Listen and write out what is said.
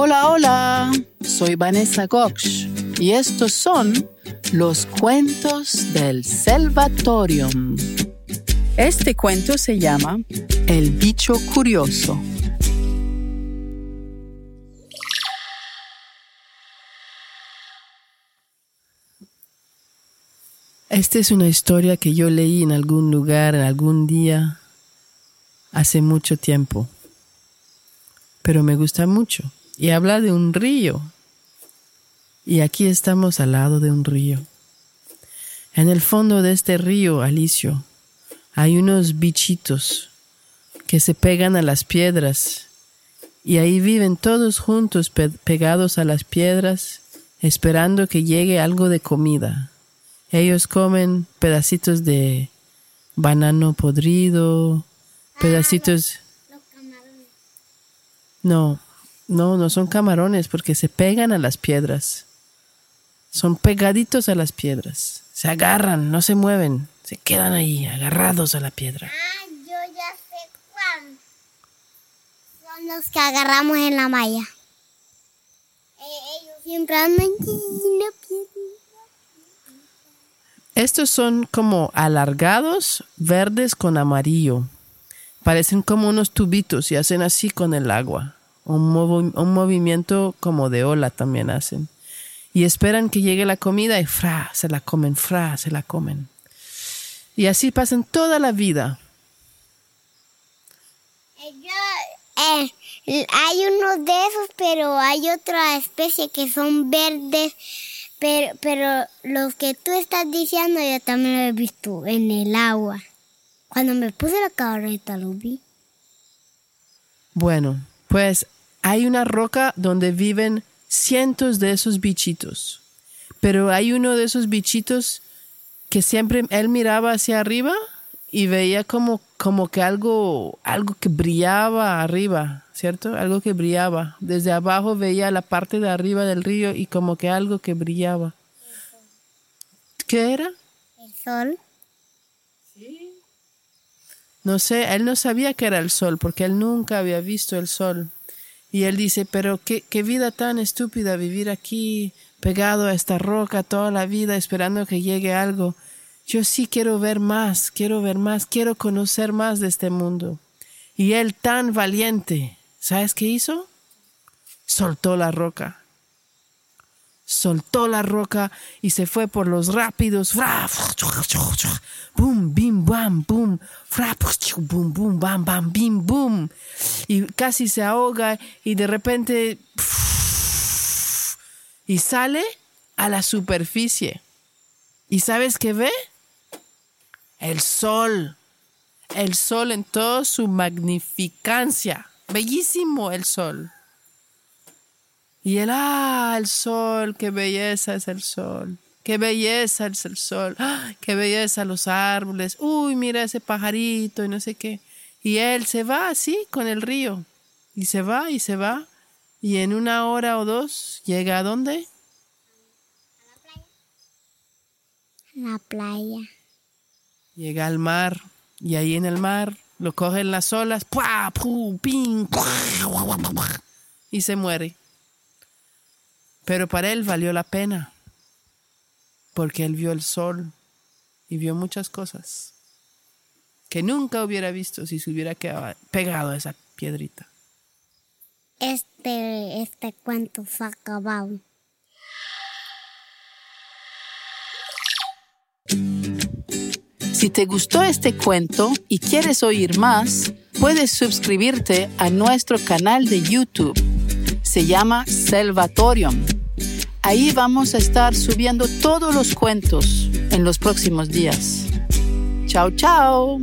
Hola, hola, soy Vanessa Goksh y estos son los cuentos del Salvatorium. Este cuento se llama El bicho curioso. Esta es una historia que yo leí en algún lugar, en algún día, hace mucho tiempo. Pero me gusta mucho. Y habla de un río. Y aquí estamos al lado de un río. En el fondo de este río, Alicio, hay unos bichitos que se pegan a las piedras. Y ahí viven todos juntos pegados a las piedras, esperando que llegue algo de comida. Ellos comen pedacitos de banano podrido, pedacitos... No, no, no son camarones porque se pegan a las piedras. Son pegaditos a las piedras. Se agarran, no se mueven. Se quedan ahí, agarrados a la piedra. Ah, yo ya sé cuál. Son los que agarramos en la malla. Eh, ellos siempre andan en la piedra. Estos son como alargados, verdes con amarillo. Parecen como unos tubitos y hacen así con el agua. Un, un movimiento como de ola también hacen. Y esperan que llegue la comida y fra, se la comen, fra, se la comen. Y así pasan toda la vida. Eh, hay unos de esos, pero hay otra especie que son verdes pero, pero los que tú estás diciendo yo también lo he visto en el agua. Cuando me puse la carreta lo vi. Bueno, pues hay una roca donde viven cientos de esos bichitos. Pero hay uno de esos bichitos que siempre él miraba hacia arriba y veía como, como que algo, algo que brillaba arriba, ¿cierto? Algo que brillaba. Desde abajo veía la parte de arriba del río y como que algo que brillaba. ¿Qué era? El sol. Sí. No sé, él no sabía que era el sol porque él nunca había visto el sol. Y él dice, pero qué, vida tan estúpida vivir aquí pegado a esta roca toda la vida esperando que llegue algo. Yo sí quiero ver más, quiero ver más, quiero conocer más de este mundo. Y él tan valiente, ¿sabes qué hizo? Soltó la roca. Soltó la roca y se fue por los rápidos. Boom, bim, bam, boom. Boom, boom, bam, bam, bim, boom. Y casi se ahoga y de repente... Y sale a la superficie. ¿Y sabes qué ve? El sol. El sol en toda su magnificancia. Bellísimo el sol. Y él, ah, el sol, qué belleza es el sol. Qué belleza es el sol. ¡Ah! qué belleza los árboles. Uy, mira ese pajarito y no sé qué. Y él se va así con el río. Y se va y se va. Y en una hora o dos llega a dónde? A la playa llega al mar y ahí en el mar lo cogen las olas y se muere. Pero para él valió la pena porque él vio el sol y vio muchas cosas que nunca hubiera visto si se hubiera quedado pegado a esa piedrita. Este, este cuento se acabado. Si te gustó este cuento y quieres oír más, puedes suscribirte a nuestro canal de YouTube. Se llama Salvatorium. Ahí vamos a estar subiendo todos los cuentos en los próximos días. Chao, chao.